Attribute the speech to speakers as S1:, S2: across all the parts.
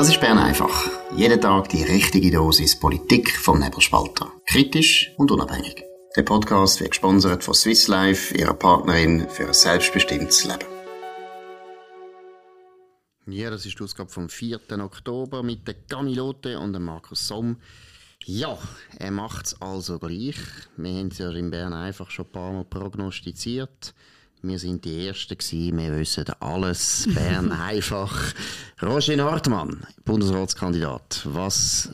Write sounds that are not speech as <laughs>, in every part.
S1: Das ist Bern einfach. Jeden Tag die richtige Dosis Politik vom Nebelspalter. Kritisch und unabhängig. Der Podcast wird gesponsert von Swiss Life, ihrer Partnerin für ein selbstbestimmtes Leben. Ja, das ist die Ausgabe vom 4. Oktober mit der Camilote und dem Markus Somm. Ja, er macht es also gleich. Wir haben es ja in Bern einfach schon ein paar Mal prognostiziert. Wir sind die Ersten gewesen, wir wissen alles. Bern <laughs> einfach. Roger Nordmann, Bundesratskandidat. Was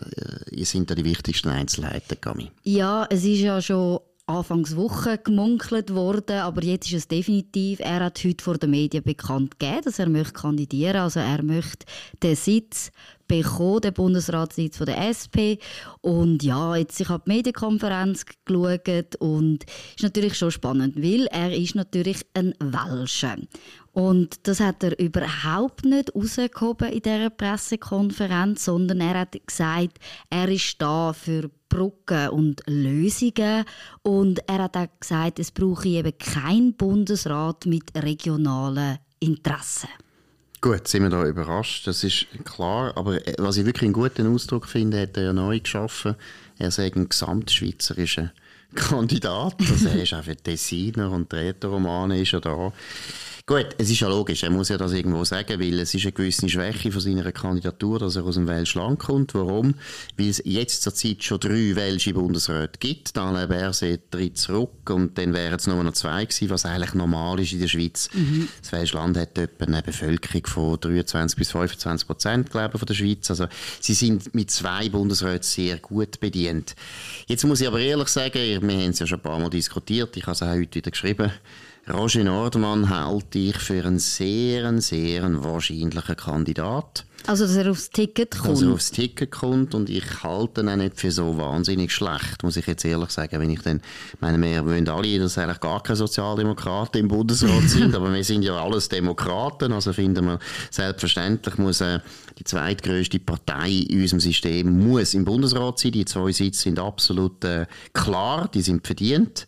S1: äh, sind da die wichtigsten Einzelheiten, Gami?
S2: Ja, es ist ja schon Anfangs Woche gemunkelt worden, aber jetzt ist es definitiv. Er hat heute vor den Medien bekannt gegeben, dass er möchte kandidieren. Also er möchte den Sitz bekommen, den Bundesratssitz von der SP. Und ja, jetzt ich habe die Medienkonferenz geschaut und ist natürlich schon spannend, weil er ist natürlich ein Welscher. Und das hat er überhaupt nicht rausgehoben in dieser Pressekonferenz, sondern er hat gesagt, er ist da für Brücken und Lösungen. Und er hat auch gesagt, es brauche eben keinen Bundesrat mit regionalen Interessen.
S1: Gut, sind wir da überrascht, das ist klar. Aber äh, was ich wirklich einen guten Ausdruck finde, hat er ja neu geschaffen. Er sagt ein gesamtschweizerischer <laughs> Kandidat. Also er ist auch für Designer und Rätoromane ist er da. Gut, es ist ja logisch, er muss ja das irgendwo sagen, weil es ist eine gewisse Schwäche von seiner Kandidatur, dass er aus dem Welsch Land kommt. Warum? Weil es jetzt zur Zeit schon drei welsche Bundesräte gibt. Alain Berset tritt zurück und dann wären es nur noch zwei gewesen, was eigentlich normal ist in der Schweiz. Mhm. Das Welsche Land hat etwa eine Bevölkerung von 23 bis 25 Prozent, glaube ich, von der Schweiz. Also sie sind mit zwei Bundesräten sehr gut bedient. Jetzt muss ich aber ehrlich sagen, wir haben es ja schon ein paar Mal diskutiert, ich habe es auch heute wieder geschrieben, Roger Nordmann halte ich für einen sehr, sehr wahrscheinlichen Kandidat.
S2: Also, dass er aufs Ticket kommt?
S1: Dass er aufs Ticket kommt und ich halte ihn auch nicht für so wahnsinnig schlecht, muss ich jetzt ehrlich sagen. Wenn ich dann, meine, wir wollen alle, dass eigentlich gar keine Sozialdemokraten im Bundesrat sind, <laughs> aber wir sind ja alles Demokraten, also finden wir, selbstverständlich muss äh, die zweitgrößte Partei in unserem System muss im Bundesrat sein. Die zwei Sitze sind absolut äh, klar, die sind verdient.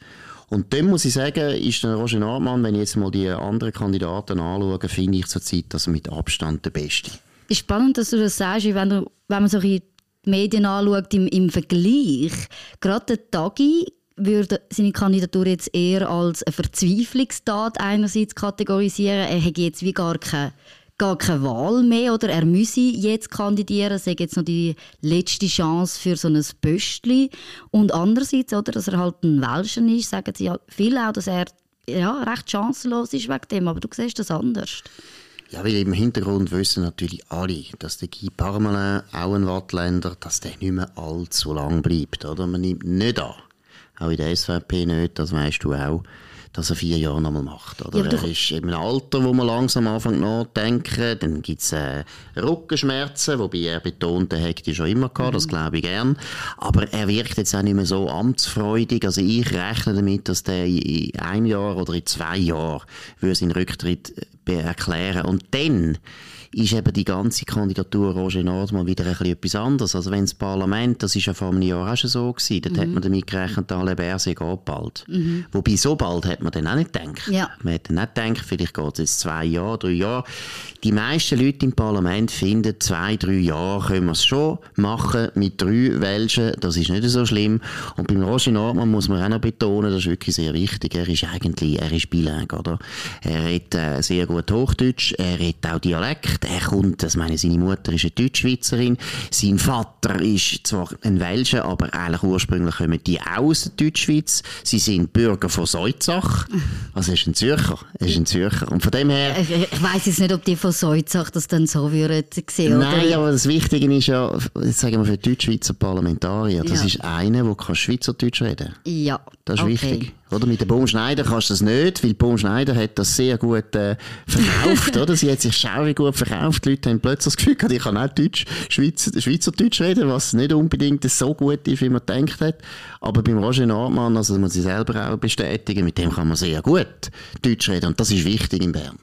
S1: Und dann muss ich sagen, ist der Roger Nordmann, wenn ich jetzt mal die anderen Kandidaten anschaue, finde ich zurzeit das mit Abstand der Beste.
S2: Ist spannend, dass du das sagst, wenn, du, wenn man so die Medien anschaut im, im Vergleich. Gerade der Tagi würde seine Kandidatur jetzt eher als eine Verzweiflungstat einerseits kategorisieren. Er hätte jetzt wie gar keine gar keine Wahl mehr oder er müsse jetzt kandidieren, sei jetzt noch die letzte Chance für so ein Pöstli und andererseits, oder, dass er halt ein Welschen ist, sagen sie ja viele auch, dass er ja, recht chancenlos ist wegen dem, aber du siehst das anders.
S1: Ja, weil im Hintergrund wissen natürlich alle, dass der Guy Parmelin, auch ein Wattländer, dass der nicht mehr allzu lang bleibt, oder? Man nimmt nicht an. Auch in der SVP nicht, das weißt du auch dass er vier Jahre nochmal macht. Oder? Ja, er ist im Alter, wo man langsam anfängt nachzudenken. Dann gibt es äh, Rückenschmerzen, wobei er betont, er hätte die schon immer gehabt, mhm. das glaube ich gern. Aber er wirkt jetzt auch nicht mehr so amtsfreudig. Also ich rechne damit, dass der in einem Jahr oder in zwei Jahren seinen Rücktritt äh, erklären Und dann ist eben die ganze Kandidatur Roger Nordmann wieder ein bisschen etwas anderes. Also wenn das Parlament, das ist ja vor einem Jahr auch schon so gewesen, dort mhm. hat man damit gerechnet, alle Berse geht bald. Mhm. Wobei so bald hat man dann auch nicht gedacht. Ja. Man hat dann nicht gedacht, vielleicht geht es jetzt zwei Jahre, drei Jahre. Die meisten Leute im Parlament finden, zwei, drei Jahre können wir es schon machen mit drei Welschen, das ist nicht so schlimm. Und beim Roger Nordmann muss man auch noch betonen, das ist wirklich sehr wichtig, er ist eigentlich, er ist bilang, oder? Er redet äh, sehr gut Hochdeutsch, er redet auch Dialekt, er kommt, das meine, seine Mutter ist eine Deutschschweizerin, sein Vater ist zwar ein Welscher, aber eigentlich ursprünglich kommen die aus der Deutschschweiz. Sie sind Bürger von Seutzach. Also er ist ein Zürcher. Er ist ein Zürcher. Und von dem her...
S2: Ich, weiss jetzt nicht, ob die von Seutzach das dann so würden sehen,
S1: Nein, oder? aber das Wichtige ist ja, jetzt sagen wir für die Deutschschweizer Parlamentarier, das ja. ist einer, der Schweizerdeutsch reden kann.
S2: Ja,
S1: Das ist okay. wichtig. Oder mit der Baum Schneider kannst du das nicht, weil Baum Schneider hat das sehr gut äh, verkauft, oder? Sie hat sich schaurig gut verkauft. Die Leute haben plötzlich das Gefühl gehabt, ich kann auch Deutsch, Schweizer, Schweizerdeutsch reden, was nicht unbedingt so gut ist, wie man denkt hat. Aber beim Roger Nordmann, also muss ich selber auch bestätigen, mit dem kann man sehr gut Deutsch reden. Und das ist wichtig in Bern.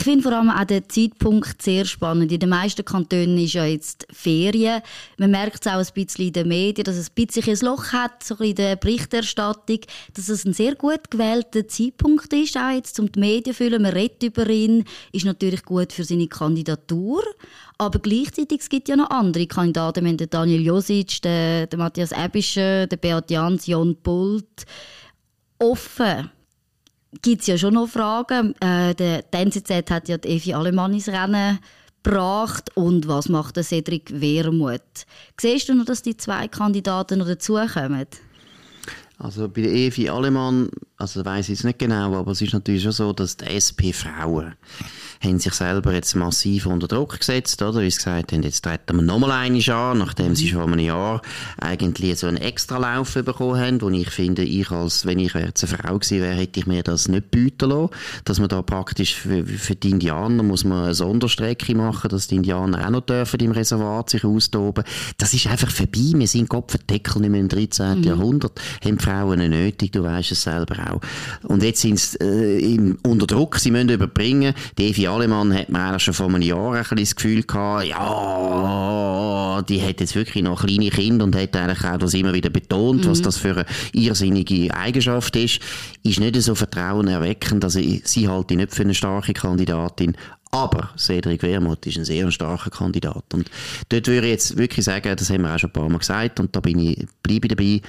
S2: Ich finde vor allem auch den Zeitpunkt sehr spannend. In den meisten Kantonen ist ja jetzt Ferien. Man merkt es auch ein bisschen in den Medien, dass es ein bisschen ein Loch hat, so in der Berichterstattung, dass es ein sehr gut gewählter Zeitpunkt ist, auch jetzt, um die Medien zu füllen. Man redet über ihn, ist natürlich gut für seine Kandidatur. Aber gleichzeitig es gibt ja noch andere Kandidaten. Wir Daniel Josic, den, den Matthias Ebischer, den Beat Jans, Jon Pult. Offen gibt es ja schon noch Fragen. Äh, der, die NZZ hat ja die Evi Alemann ins Rennen gebracht. Und was macht der Cedric Wermuth? Siehst du noch, dass die zwei Kandidaten noch dazukommen?
S1: Also bei der Evi Alemann, also weiß ich es nicht genau, aber es ist natürlich schon so, dass die SP-Frauen haben sich selber jetzt massiv unter Druck gesetzt, oder? Wie sie gesagt haben, jetzt treten wir nochmal eine an, nachdem sie mhm. schon vor einem Jahr eigentlich so einen Extralauf bekommen haben, wo ich finde, ich als, wenn ich jetzt eine Frau gewesen wäre, hätte ich mir das nicht bieten lassen, dass man da praktisch für, für die Indianer muss man eine Sonderstrecke machen, dass die Indianer auch noch dürfen im Reservat sich austoben. Das ist einfach vorbei. Wir sind Kopfendeckel nicht mehr im 13. Mhm. Jahrhundert, haben die Frauen nicht nötig, du weißt es selber auch. Und jetzt sind sie äh, unter Druck, sie müssen überbringen. Die Evi Alemann hat man eigentlich schon vor einem Jahr ein das Gefühl gehabt, ja, die hat jetzt wirklich noch kleine Kinder und hat eigentlich auch das immer wieder betont, mhm. was das für eine irrsinnige Eigenschaft ist, ist nicht so vertrauenerweckend, also sie halte ich nicht für eine starke Kandidatin, aber Cedric Wermuth ist ein sehr starker Kandidat. Und dort würde ich jetzt wirklich sagen, das haben wir auch schon ein paar Mal gesagt, und da bin ich, bleibe ich dabei,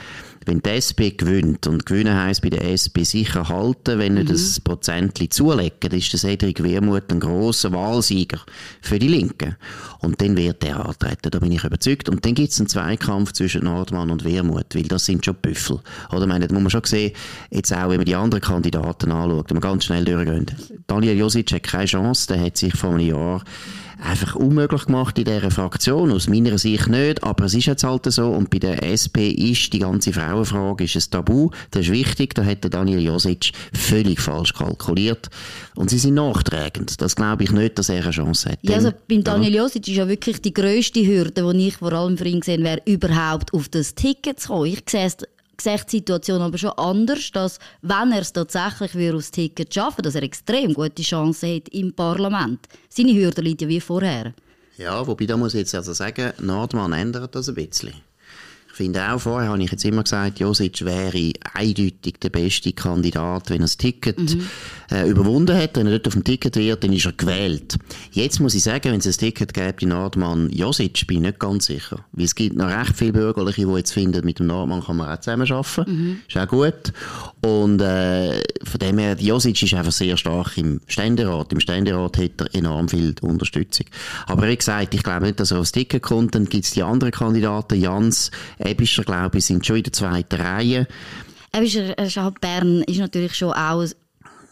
S1: wenn die SP gewinnt, und gewinnen heisst bei der SP sicher halten, wenn nicht mhm. das Prozentli zulegen, dann ist der Cedric Wermuth ein grosser Wahlsieger für die Linken. Und dann wird er antreten, da bin ich überzeugt. Und dann gibt es einen Zweikampf zwischen Nordmann und Wermuth, weil das sind schon Büffel. Oder, meine, das muss man schon sehen, jetzt auch, wenn man die anderen Kandidaten anschaut, wenn man ganz schnell durchgehen. Daniel Josic hat keine Chance, der hat sich vor einem Jahr einfach unmöglich gemacht in dieser Fraktion. Aus meiner Sicht nicht, aber es ist jetzt halt so. Und bei der SP ist die ganze Frauenfrage ist ein Tabu. Das ist wichtig. Da hat Daniel Josic völlig falsch kalkuliert. Und sie sind nachträgend. Das glaube ich nicht, dass er eine Chance hat.
S2: Ja, also beim Daniel Josic ist ja wirklich die grösste Hürde, die ich vor allem für ihn gesehen wäre, überhaupt auf das Ticket zu kommen. Ich sehe es sehe die Situation aber schon anders, dass wenn er es tatsächlich würde aufs Ticket schaffen dass er extrem gute Chancen hat im Parlament. Seine Hürde liegt ja wie vorher.
S1: Ja, wobei da muss ich jetzt also sagen, Nordmann ändert das ein bisschen. Ich finde auch, vorher habe ich jetzt immer gesagt, Josic wäre eindeutig der beste Kandidat, wenn er das Ticket mhm. äh, überwunden hat. Wenn er dort auf dem Ticket wird, dann ist er gewählt. Jetzt muss ich sagen, wenn es ein Ticket gibt in Nordmann Josic, bin ich nicht ganz sicher. Weil es gibt noch recht viele Bürgerliche, die jetzt finden, mit dem Nordmann kann man auch zusammenarbeiten. Mhm. Ist auch gut. Und äh, von dem her, Josic ist einfach sehr stark im Ständerat. Im Ständerat hat er enorm viel Unterstützung. Aber wie gesagt, ich glaube nicht, dass er aufs Ticket kommt. Dann gibt es die anderen Kandidaten, Jans, Ebischer, glaube ich, sind schon in der zweiten Reihe.
S2: Ebischer, halt Bern ist natürlich schon auch,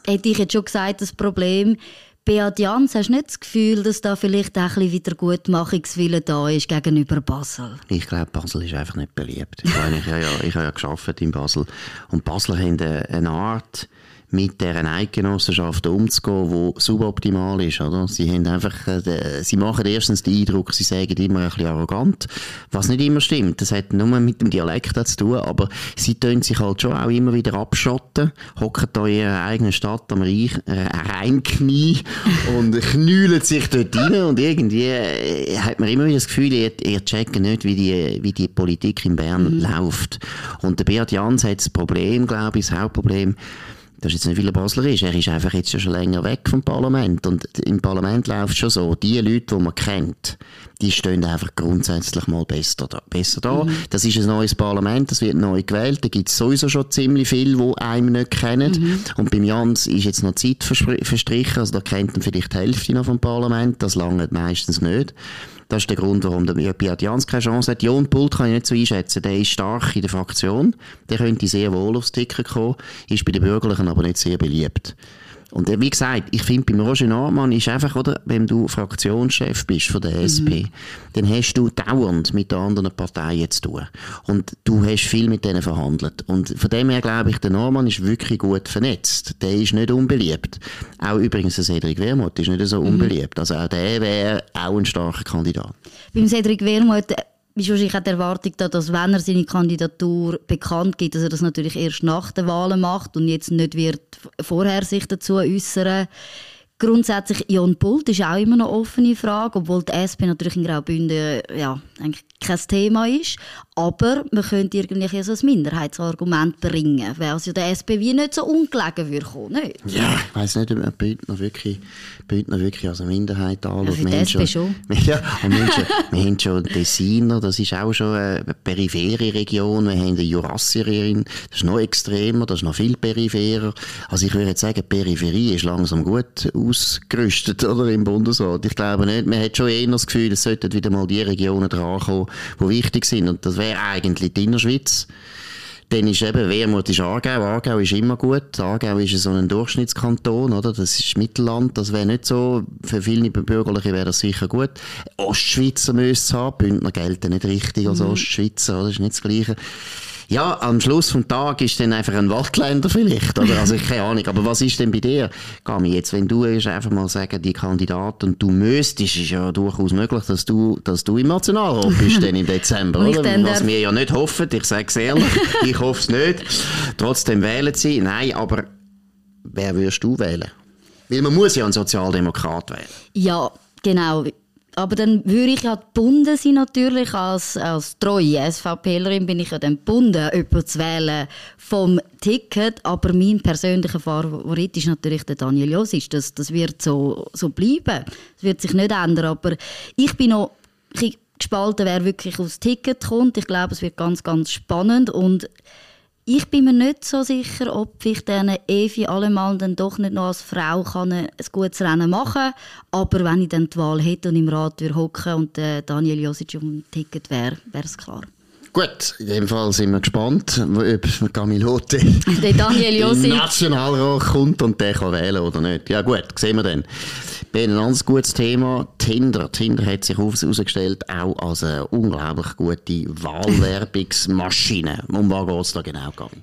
S2: hätte ich jetzt schon gesagt, das Problem. Beat Jans, hast du nicht das Gefühl, dass da vielleicht auch ein bisschen Wiedergutmachungswille da ist gegenüber Basel?
S1: Ich glaube, Basel ist einfach nicht beliebt. Ich, meine, ich, habe, ja, ich habe ja gearbeitet in Basel. Und Basel haben eine Art mit deren Eidgenossenschaft umzugehen, die suboptimal ist, oder? Sie haben einfach, äh, sie machen erstens den Eindruck, sie sagen immer ein bisschen arrogant, was nicht immer stimmt. Das hat nur mit dem Dialekt zu tun, aber sie tun sich halt schon auch immer wieder abschotten, hocken da in ihrer eigenen Stadt am Reich, äh, Rheinknie <laughs> und knüllen sich dort rein und irgendwie äh, hat man immer wieder das Gefühl, ihr, ihr checkt nicht, wie die, wie die Politik in Bern mhm. läuft. Und der Beat Jans hat das Problem, glaube ich, das Hauptproblem, das ist jetzt nicht, er Basler ist, er ist einfach jetzt schon länger weg vom Parlament. Und im Parlament läuft schon so, die Leute, die man kennt, die stehen einfach grundsätzlich mal besser da. Besser da. Mhm. Das ist ein neues Parlament, das wird neu gewählt, da gibt es sowieso schon ziemlich viele, die einem nicht kennen. Mhm. Und beim Jans ist jetzt noch Zeit verstrichen, also da kennt man vielleicht die Hälfte noch vom Parlament, das lange meistens nicht. Das ist der Grund, warum der Beat Jans keine Chance hat. Jon Pult kann ich nicht so einschätzen. Der ist stark in der Fraktion. Der könnte sehr wohl aufs Ticket kommen. Ist bei den Bürgerlichen aber nicht sehr beliebt. Und wie gesagt, ich finde, beim Roger Nordmann ist einfach, oder, wenn du Fraktionschef bist von der SP, mhm. dann hast du dauernd mit den anderen Parteien zu tun. Und du hast viel mit denen verhandelt. Und von dem her glaube ich, der Norman ist wirklich gut vernetzt. Der ist nicht unbeliebt. Auch übrigens der Cedric Wermuth ist nicht so mhm. unbeliebt. Also auch der wäre auch ein starker Kandidat.
S2: Beim Cedric Wermuth ist wahrscheinlich auch die Erwartung da, dass wenn er seine Kandidatur bekannt gibt, dass er das natürlich erst nach den Wahlen macht und jetzt nicht wird vorher sich dazu äußern. Grundsätzlich Jon Pult ist auch immer noch eine offene Frage, obwohl die SP natürlich in Graubünden ja, eigentlich kein Thema ist. Aber man könnte irgendwie so ein Minderheitsargument bringen, weil es ja der SP wie nicht so ungelegen würde kommen, nicht?
S1: Ja, ich weiss nicht, ob man Bündner wirklich, Bündner wirklich als eine Minderheit anschaut.
S2: Ja, für die SP schon. <laughs>
S1: Ja, und wir, haben schon, wir haben schon Tessiner, das ist auch schon eine periphere Region. Wir haben die Jurassierin, das ist noch extremer, das ist noch viel peripherer. Also ich würde jetzt sagen, Peripherie ist langsam gut ausgerüstet, oder, im Bundesrat. Ich glaube nicht, man hat schon eher das Gefühl, es sollten wieder mal die Regionen drankommen, die wichtig sind. Und das wäre eigentlich die Innerschweiz. Dann ist eben, Wermut ist Aargau. Aargau ist immer gut. Aargau ist so ein Durchschnittskanton, oder? Das ist Mittelland. Das wäre nicht so, für viele Bürgerliche wäre das sicher gut. Ostschweizer müsste es haben. Bündner gelten nicht richtig als mhm. Ostschweizer, oder? Das ist nicht das Gleiche. Ja, am Schluss vom Tag ist dann einfach ein Waldländer vielleicht, oder? Also ich keine Ahnung. Aber was ist denn bei dir, Gami, jetzt, wenn du einfach mal sagen, die Kandidat und du müsstest, ist ja durchaus möglich, dass du, dass du im Nationalrat bist dann im Dezember, <laughs> oder? Was wir ja nicht hoffen, ich sage es ehrlich, <laughs> ich hoffe es nicht. Trotzdem wählen sie. Nein, aber wer würdest du wählen? Weil man muss ja einen Sozialdemokrat wählen.
S2: Ja, genau. Aber dann würde ich ja gebunden sein natürlich, als, als treue SVPlerin bin ich ja dann gebunden, jemanden zu wählen vom Ticket. Aber mein persönlicher Favorit ist natürlich der Daniel Josic. Das, das wird so, so bleiben. Das wird sich nicht ändern. Aber ich bin noch gespalten, wer wirklich aufs Ticket kommt. Ich glaube, es wird ganz, ganz spannend und ich bin mir nicht so sicher, ob ich diesen Evi allemal dann doch nicht noch als Frau kann ein gutes Rennen machen kann. Aber wenn ich dann die Wahl hätte und im Rat hocken und äh, Daniel Josic dem Ticket wäre, wäre es klar.
S1: Gut, in dem Fall sind wir gespannt, ob Gamilote <laughs>
S2: der Daniel Josic
S1: Nationalrat kommt und der kann wählen oder nicht. Ja gut, sehen wir dann. Ein anderes gutes Thema, Tinder. Tinder hat sich herausgestellt auch als eine unglaublich gute Wahlwerbungsmaschine. Um was geht es da genau, Gabi?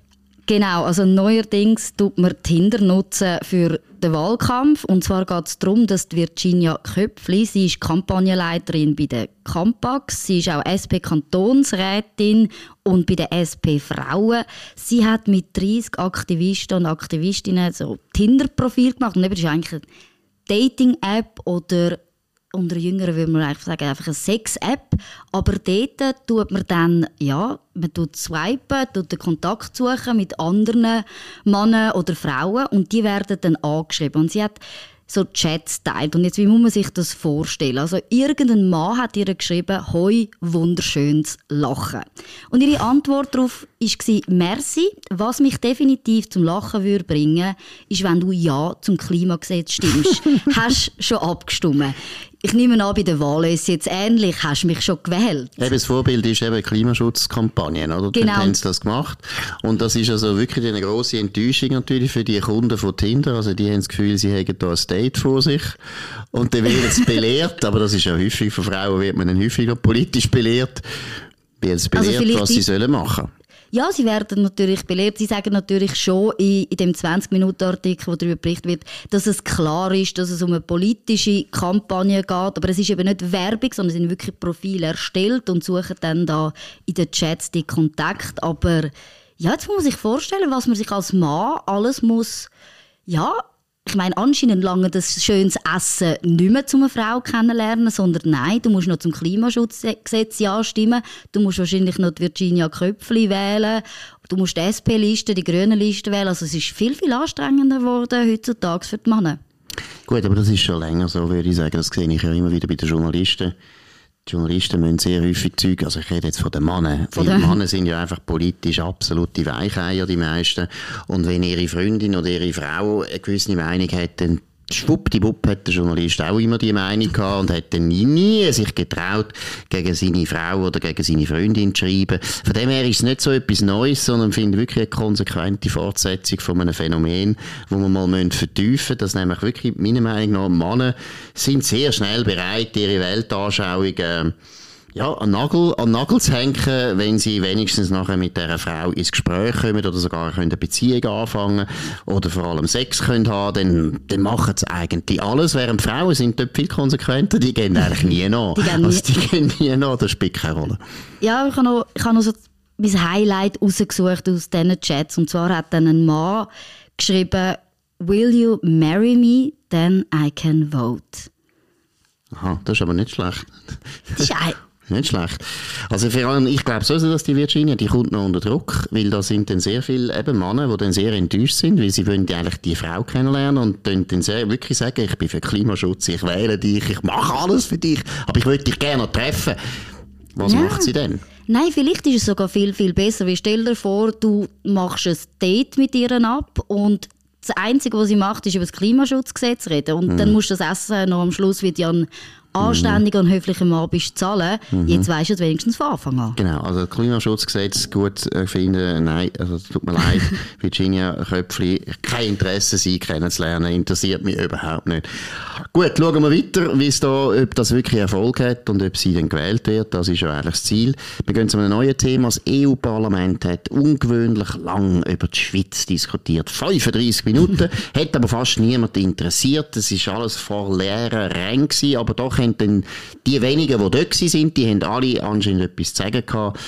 S2: Genau, also neuerdings tut man Tinder nutzen für den Wahlkampf. Und zwar geht es darum, dass Virginia Köpfli, sie ist Kampagnenleiterin bei der Campax, sie ist auch SP-Kantonsrätin und bei den SP-Frauen. Sie hat mit 30 Aktivisten und Aktivistinnen so Tinder-Profil gemacht. Und eben, das ist eigentlich eine Dating-App oder unter Jüngeren würde man eigentlich sagen, einfach eine Sex-App. Aber dort tut man dann, ja, man tut swipen, tut den Kontakt suchen mit anderen Männern oder Frauen und die werden dann angeschrieben. Und sie hat so Chats teilt. Und jetzt, wie muss man sich das vorstellen? Also, irgendein Mann hat ihr geschrieben, «Hoi, wunderschönes Lachen». Und ihre Antwort darauf war, «Merci, was mich definitiv zum Lachen würde bringen, ist, wenn du Ja zum Klimagesetz stimmst. <laughs> Hast schon abgestimmt. Ich nehme an, bei der Wahl ist es jetzt ähnlich. Hast du mich schon gewählt?
S1: Eben, das Vorbild ist eben Klimaschutzkampagnen, oder?
S2: Genau.
S1: Dann haben sie das gemacht. Und das ist also wirklich eine grosse Enttäuschung natürlich für die Kunden von Tinder. Also die haben das Gefühl, sie hätten da ein Date vor sich. Und dann werden sie belehrt. Aber das ist ja häufig, von Frauen wird man dann häufiger politisch belehrt. Wird sie also belehrt, also was sie sollen machen
S2: ja, sie werden natürlich belehrt. Sie sagen natürlich schon in, in dem 20-Minuten-Artikel, wo darüber berichtet wird, dass es klar ist, dass es um eine politische Kampagne geht. Aber es ist eben nicht Werbung, sondern es sind wirklich Profile erstellt und suchen dann da in den Chats die Kontakt. Aber ja, jetzt muss man sich vorstellen, was man sich als Mann alles muss, ja, ich meine, anscheinend lange das schönes Essen nicht mehr zu einer Frau kennenlernen, sondern nein, du musst noch zum Klimaschutzgesetz ja stimmen, du musst wahrscheinlich noch die Virginia Köpfli wählen, du musst die SP-Liste, die grüne Liste wählen. Also es ist viel, viel anstrengender geworden heutzutage für die Männer.
S1: Gut, aber das ist schon länger so, würde ich sagen. Das sehe ich ja immer wieder bei den Journalisten. Die Journalisten müssen sehr häufig Zeug, also ich rede jetzt von den Männern. Viele Männer sind ja einfach politisch absolute Weicheier, die meisten. Und wenn ihre Freundin oder ihre Frau eine gewisse Meinung hat, dann Schwuppdiwupp hat der Journalist auch immer die Meinung gehabt und hat dann nie, sich getraut, gegen seine Frau oder gegen seine Freundin zu schreiben. Von dem her ist es nicht so etwas Neues, sondern finde wirklich eine konsequente Fortsetzung von einem Phänomen, wo wir mal vertiefen müssen, dass nämlich wirklich, meiner Meinung nach, Männer sind sehr schnell bereit, ihre Weltanschauung äh, ja, an Nagel, an Nagel zu hängen, wenn sie wenigstens nachher mit dieser Frau ins Gespräch kommen oder sogar können eine Beziehung anfangen oder vor allem Sex können haben, dann, dann machen sie eigentlich alles, während Frauen sind dort viel konsequenter, die gehen eigentlich nie nach. Die gehen, also, die gehen nie nach, das spielt keine Rolle.
S2: Ja, ich habe noch, ich habe noch so mein Highlight rausgesucht aus diesen Chats und zwar hat dann ein Mann geschrieben, Will you marry me? Then I can vote.
S1: Aha, das ist aber nicht schlecht.
S2: Das ist
S1: Nicht schlecht. Also vor allem, ich glaube sowieso, dass die Virginia, die kommt noch unter Druck, weil da sind dann sehr viele eben Männer, die dann sehr enttäuscht sind, weil sie wollen eigentlich die Frau kennenlernen und dann, dann sehr, wirklich sagen, ich bin für Klimaschutz, ich wähle dich, ich mache alles für dich, aber ich würde dich gerne treffen. Was
S2: Ja.
S1: macht sie denn?
S2: Nein, vielleicht ist es sogar viel, viel besser. Weil stell dir vor, du machst ein Date mit ihr ab und das Einzige, was sie macht, ist über das Klimaschutzgesetz reden. Und
S1: Mhm.
S2: dann musst du das Essen noch am Schluss, wie du ein anständiger und höflicher Mann bist, zahlen.
S1: Mhm.
S2: Jetzt weisst du es wenigstens von Anfang an.
S1: Genau, also das Klimaschutzgesetz gut äh, finden, nein, also es tut mir leid, <laughs> Virginia Köpfli, kein Interesse, sie kennenzulernen, interessiert mich überhaupt nicht. Gut, schauen wir weiter, wie es da, ob das wirklich Erfolg hat und ob sie dann gewählt wird, das ist ja eigentlich das Ziel. Wir gehen zu einem neuen Thema, das EU-Parlament hat ungewöhnlich lang über die Schweiz diskutiert, 35 Minuten, <laughs> hat aber fast niemand interessiert, es ist alles vor leeren Rängen aber doch haben dann die wenigen, die dort sind, die haben alle anscheinend etwas zu sagen gehabt.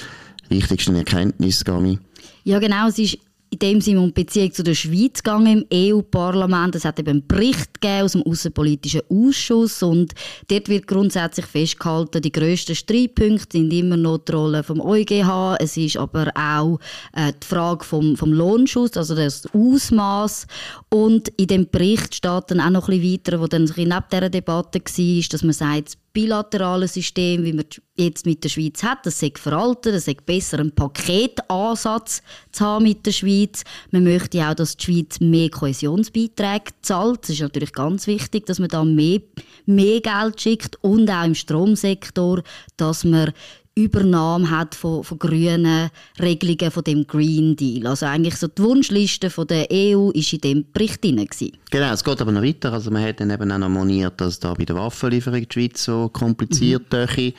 S1: Wichtigste Erkenntnis, Gami.
S2: Ja, genau. Es ist in dem Sinne um Beziehung zu der Schweiz gegangen im EU-Parlament. Es hat eben einen Bericht gegeben aus dem Außenpolitischen Ausschuss und dort wird grundsätzlich festgehalten, die grössten Streitpunkte sind immer noch die Rolle vom EuGH. Es ist aber auch äh, die Frage vom, vom Lohnschutz, also das Ausmaß. Und in dem Bericht steht dann auch noch ein bisschen weiter, wo dann ein bisschen neben dieser Debatte war, dass man sagt, bilaterale System, wie man jetzt mit der Schweiz hat, das sei veraltet, es sei besser, einen Paketansatz zu haben mit der Schweiz. Man möchte auch, dass die Schweiz mehr Kohäsionsbeiträge zahlt. Es ist natürlich ganz wichtig, dass man da mehr, mehr Geld schickt und auch im Stromsektor, dass man Übernahme hat von, von grünen Regelungen von dem Green Deal. Also eigentlich so die Wunschliste von der EU ist in dem Bericht drin. gewesen.
S1: Genau, es geht aber noch weiter. Also man hat dann eben auch noch moniert, dass da bei der Waffenlieferung die Schweiz so kompliziert mhm.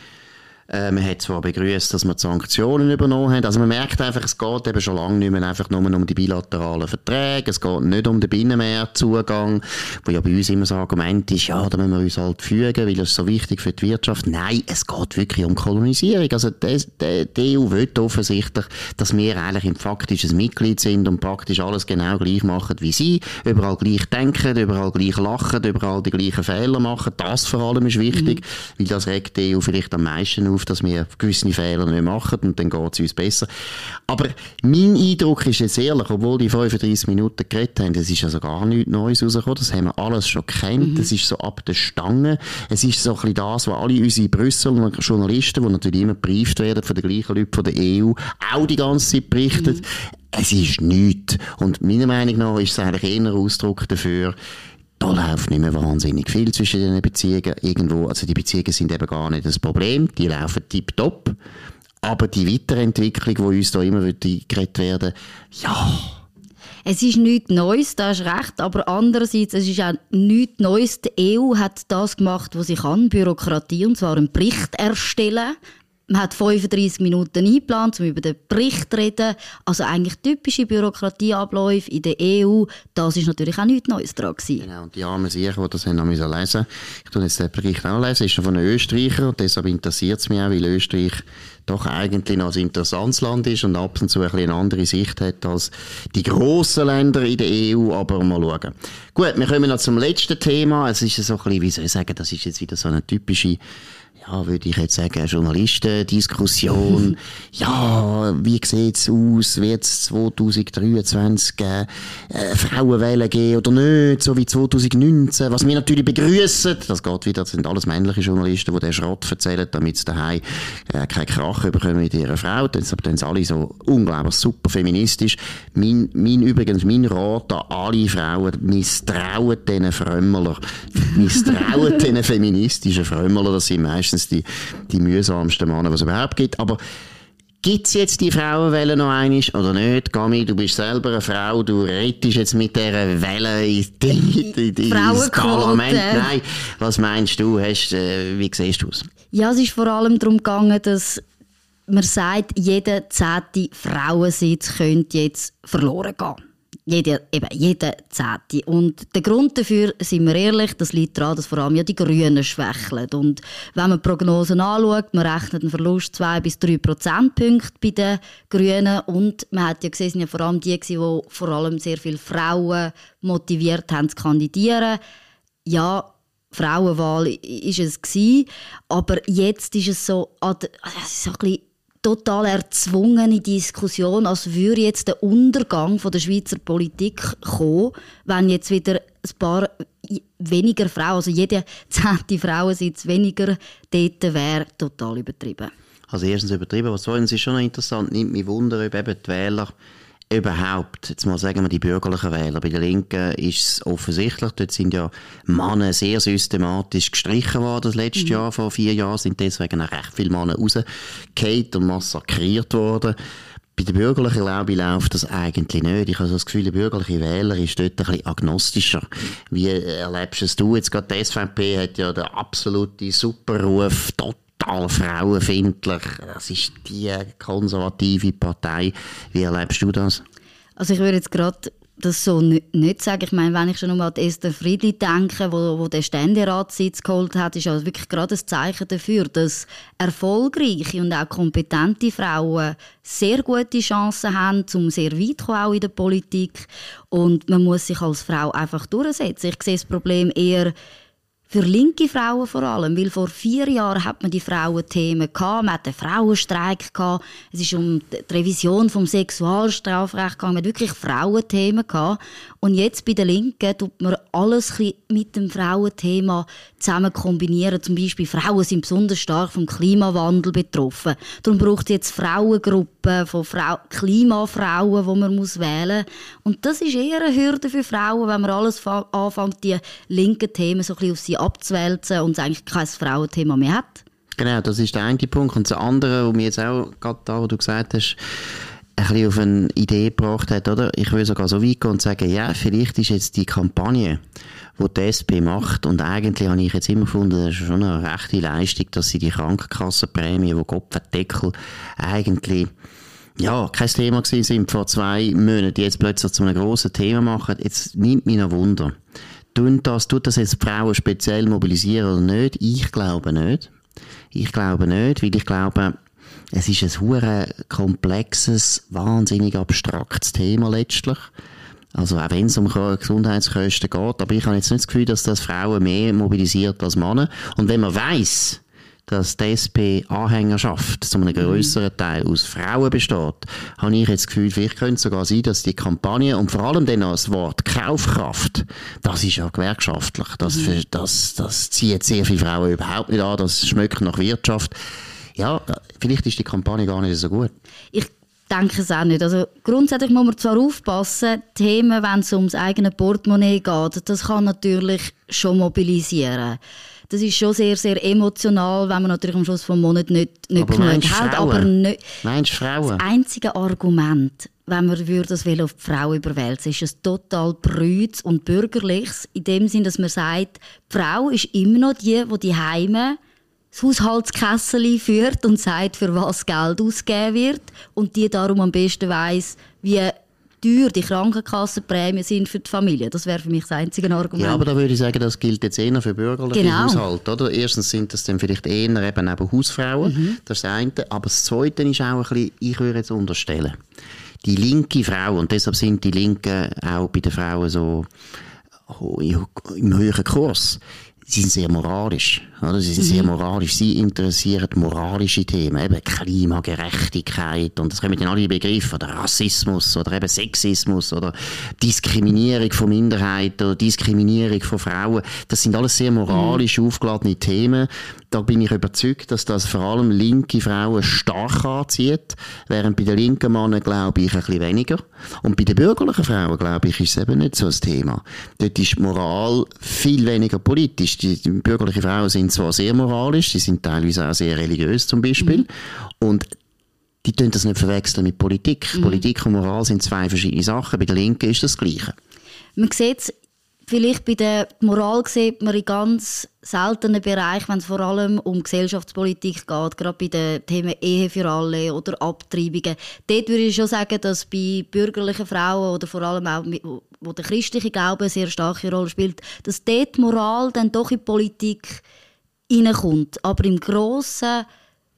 S1: Äh, man hat zwar begrüßt, dass wir die Sanktionen übernommen haben. Also man merkt einfach, es geht eben schon lange nicht mehr einfach nur um die bilateralen Verträge. Es geht nicht um den Binnenmeerzugang, wo ja bei uns immer das Argument ist, ja, da müssen wir uns halt fügen, weil das ist so wichtig für die Wirtschaft. Nein, es geht wirklich um Kolonisierung. Also die, die, die EU will offensichtlich, dass wir eigentlich ein faktisches Mitglied sind und praktisch alles genau gleich machen wie sie. Überall gleich denken, überall gleich lachen, überall die gleichen Fehler machen. Das vor allem ist wichtig, weil das regt die EU vielleicht am meisten auf, dass wir gewisse Fehler nicht machen und dann geht es uns besser. Aber mein Eindruck ist jetzt ehrlich, obwohl die 35 Minuten geredet haben, es ist also gar nichts Neues rausgekommen, das haben wir alles schon kennt, mhm. ist so ab der Stange, es ist so ein bisschen das, was alle unsere Brüsseler Journalisten, die natürlich immer gebrieft werden von den gleichen Leuten von der EU, auch die ganze Zeit berichten. Mhm. Es ist nichts. Und meiner Meinung nach ist es eigentlich eher ein Ausdruck dafür, da läuft nicht mehr wahnsinnig viel zwischen den Beziehungen irgendwo. Also die Beziehungen sind eben gar nicht das Problem, die laufen tipptopp. Aber die Weiterentwicklung, die uns da immer eingeredet werden, ja.
S2: Es ist nichts Neues, da hast recht, aber andererseits, es ist auch nichts Neues. Die EU hat das gemacht, was sie kann, Bürokratie, und zwar einen Bericht erstellen. Man hat 35 Minuten eingeplant, um über den Bericht zu reden. Also eigentlich typische Bürokratieabläufe in der EU. Das ist natürlich auch nichts Neues dran gewesen.
S1: Genau, und die armen Sicher, die das haben noch lesen. Ich tue jetzt den Bericht auch lesen. ist von einem Österreicher und deshalb interessiert es mich auch, weil Österreich doch eigentlich noch ein interessantes Land ist und ab und zu ein eine andere Sicht hat als die grossen Länder in der EU, aber mal schauen. Gut, wir kommen noch zum letzten Thema. Es ist so ein bisschen, wie soll ich sagen, das ist jetzt wieder so eine typische ja, würde ich jetzt sagen, Journalistendiskussion. <laughs> ja, wie sieht's aus? Wird es 2023 äh, äh, Frauenwählen geben oder nicht? So wie 2019. Was wir natürlich begrüßen. Das geht wieder, das sind alles männliche Journalisten, die den Schrott erzählen, damit sie daheim äh, keinen Krach bekommen mit ihrer Frau. Deshalb sind sie alle so unglaublich super feministisch. Mein, mein, übrigens, mein Rat an alle Frauen, misstrauen diesen Frömmler. misstrauen diesen feministischen Frömmler. Das sind meistens die, die mühsamsten Männer, die es überhaupt gibt. Aber Gibt es jetzt die Frauenwelle noch einmal oder nicht? Gami, du bist selber eine Frau, du rettest jetzt mit dieser Welle ins, in, in, in, ins Parlament. Nein, was meinst du? Hast, äh, wie siehst du es?
S2: Ja, es ist vor allem darum gegangen, dass man sagt, jeder zehnte Frauensitz könnte jetzt verloren gehen Jeder, eben, jeder Zehnte. Und der Grund dafür, sind wir ehrlich, das liegt daran, dass vor allem ja die Grünen schwächeln. Und wenn man Prognosen anschaut, man rechnet einen Verlust zwei bis drei Prozentpunkte bei den Grünen. Und man hat ja gesehen, sind ja vor allem die, die vor allem sehr viele Frauen motiviert haben zu kandidieren. Ja, Frauenwahl ist es gewesen, aber jetzt ist es so, also es so ein bisschen total erzwungene Diskussion, als würde jetzt der Untergang von der Schweizer Politik kommen, wenn jetzt wieder ein paar weniger Frauen, also jede zehnte Frauensitz weniger dort wäre, total übertrieben.
S1: Also erstens übertrieben, was zweitens ist schon interessant, nimmt mich Wunder, ob eben die Wähler überhaupt, jetzt mal sagen wir die bürgerlichen Wähler, bei den Linken ist es offensichtlich, dort sind ja Männer sehr systematisch gestrichen worden das letzte mhm. Jahr, vor vier Jahren sind deswegen auch recht viele Männer rausgefallen und massakriert worden. Bei den Bürgerlichen, glaube ich, läuft das eigentlich nicht. Ich habe das Gefühl, der bürgerliche Wähler ist dort ein bisschen agnostischer. Wie erlebst es du jetzt gerade? Die SVP hat ja den absoluten Superruf, total total frauenfindlich. Das ist die konservative Partei. Wie erlebst du das?
S2: Also ich würde jetzt gerade das so nicht, sagen. Ich meine, wenn ich schon mal an Esther Friedli denke, wo, wo der Ständeratssitz geholt hat, ist also wirklich gerade ein Zeichen dafür, dass erfolgreiche und auch kompetente Frauen sehr gute Chancen haben, um sehr weit zu kommen, auch in der Politik. Und man muss sich als Frau einfach durchsetzen. Ich sehe das Problem eher für linke Frauen vor allem, weil vor vier Jahren hat man die Frauenthemen gehabt, man hat einen Frauenstreik gehabt, es ist um die Revision vom Sexualstrafrecht gegangen, man hat wirklich Frauenthemen gehabt und jetzt bei den Linken tut man alles mit dem Frauenthema zusammen kombinieren. Zum Beispiel Frauen sind besonders stark vom Klimawandel betroffen. Darum braucht es jetzt Frauengruppen von Frau Klimafrauen, die man muss wählen muss. Und das ist eher eine Hürde für Frauen, wenn man alles anfängt, die linken Themen so ein bisschen auf sie abzuwälzen und es eigentlich kein Frauenthema mehr hat.
S1: Genau, das ist der eine Punkt. Und der andere, wo mir jetzt auch gerade da, wo du gesagt hast, ein bisschen auf eine Idee gebracht hat, oder? Ich will sogar so weit gehen und sagen, ja, vielleicht ist jetzt die Kampagne, die die SP macht, und eigentlich habe ich jetzt immer gefunden, das ist schon eine rechte Leistung, dass sie die Krankenkassenprämie, die Kopfendeckel eigentlich ja, kein Thema gewesen sind vor zwei Monaten, jetzt plötzlich zu einem grossen Thema machen. Jetzt nimmt mich noch Wunder. Tut das, tut das jetzt Frauen speziell mobilisieren oder nicht? Ich glaube nicht. Ich glaube nicht, weil ich glaube, es ist ein hure komplexes, wahnsinnig abstraktes Thema letztlich. Also auch wenn es um Gesundheitskosten geht, aber ich habe jetzt nicht das Gefühl, dass das Frauen mehr mobilisiert als Männer. Und wenn man weiß, dass die SP-Anhängerschaft zu einem größeren Teil aus Frauen besteht, habe ich jetzt das Gefühl, vielleicht könnte es sogar sein, dass die Kampagne und vor allem dann das Wort Kaufkraft, das ist ja gewerkschaftlich, das, mhm. das, das zieht sehr viele Frauen überhaupt nicht an, das schmeckt nach Wirtschaft ja, vielleicht ist die Kampagne gar nicht so gut.
S2: Ich denke es auch nicht. Also grundsätzlich muss man zwar aufpassen, Themen, wenn es ums eigene Portemonnaie geht, das kann natürlich schon mobilisieren. Das ist schon sehr, sehr emotional, wenn man natürlich am Schluss vom Monat nicht, nicht genug
S1: hält. Aber nicht, meinst Frauen?
S2: Das einzige Argument, wenn man würde das auf die Frau überwälzen, ist es total brüds und bürgerliches, in dem Sinn, dass man sagt, die Frau ist immer noch die, die die Heime das Haushaltskessel führt und sagt, für was Geld ausgegeben wird und die darum am besten weiß, wie teuer die Krankenkassenprämien sind für die Familie. Das wäre für mich das einzige Argument.
S1: Ja, aber da würde ich sagen, das gilt jetzt eher für bürgerliche genau. Haushalte. Oder? Erstens sind das dann vielleicht eher eben, eben Hausfrauen. Mhm. Das ist das eine. Aber das Zweite ist auch ein bisschen, ich würde jetzt unterstellen, die linke Frau, und deshalb sind die Linken auch bei den Frauen so im höheren Kurs, sie sind sehr moralisch. Oder? Sie sind mhm. sehr moralisch. Sie interessieren moralische Themen, eben Klimagerechtigkeit und das kommen dann alle Begriffe, oder Rassismus oder eben Sexismus oder Diskriminierung von Minderheiten oder Diskriminierung von Frauen. Das sind alles sehr moralisch mhm. aufgeladene Themen. Da bin ich überzeugt, dass das vor allem linke Frauen stark anzieht, während bei den linken Männern, glaube ich, ein bisschen weniger. Und bei den bürgerlichen Frauen, glaube ich, ist es eben nicht so ein Thema. Dort ist Moral viel weniger politisch. Die, die bürgerlichen Frauen sind zwar sehr moralisch, sie sind teilweise auch sehr religiös zum Beispiel. Mhm. Und die tun das nicht verwechseln mit Politik. Mhm. Politik und Moral sind zwei verschiedene Sachen. Bei den Linken ist das Gleiche.
S2: Man sieht vielleicht bei der Moral sieht man in ganz seltenen Bereichen, wenn es vor allem um Gesellschaftspolitik geht, gerade bei den Themen Ehe für alle oder Abtreibungen. Dort würde ich schon sagen, dass bei bürgerlichen Frauen oder vor allem auch, wo der christliche Glaube eine sehr starke Rolle spielt, dass dort Moral dann doch in die Politik hineinkommt. Aber im Grossen,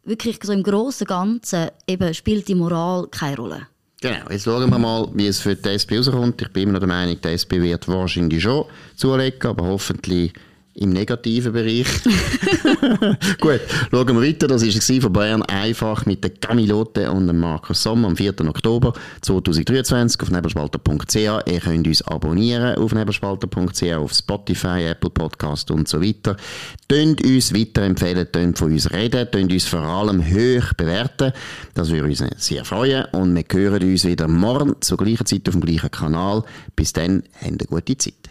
S2: wirklich so im grossen Ganzen, eben spielt die Moral keine Rolle.
S1: Genau, jetzt schauen wir mal, wie es für die SP rauskommt. Ich bin immer noch der Meinung, die SP wird wahrscheinlich schon zulegen, aber hoffentlich im negativen Bereich. <laughs> Gut, schauen wir weiter. Das war von Bayern einfach mit der Camilote und dem Markus Sommer am 4. Oktober 2023 auf nebelspalter.ch. Ihr könnt uns abonnieren auf nebelspalter.ch, auf Spotify, Apple Podcast und so weiter. Tönt uns weiterempfehlen, tönt von uns reden, tönt uns vor allem hoch bewerten. Das würde uns sehr freuen. Und wir hören uns wieder morgen zur gleichen Zeit auf dem gleichen Kanal. Bis dann, habt eine gute Zeit.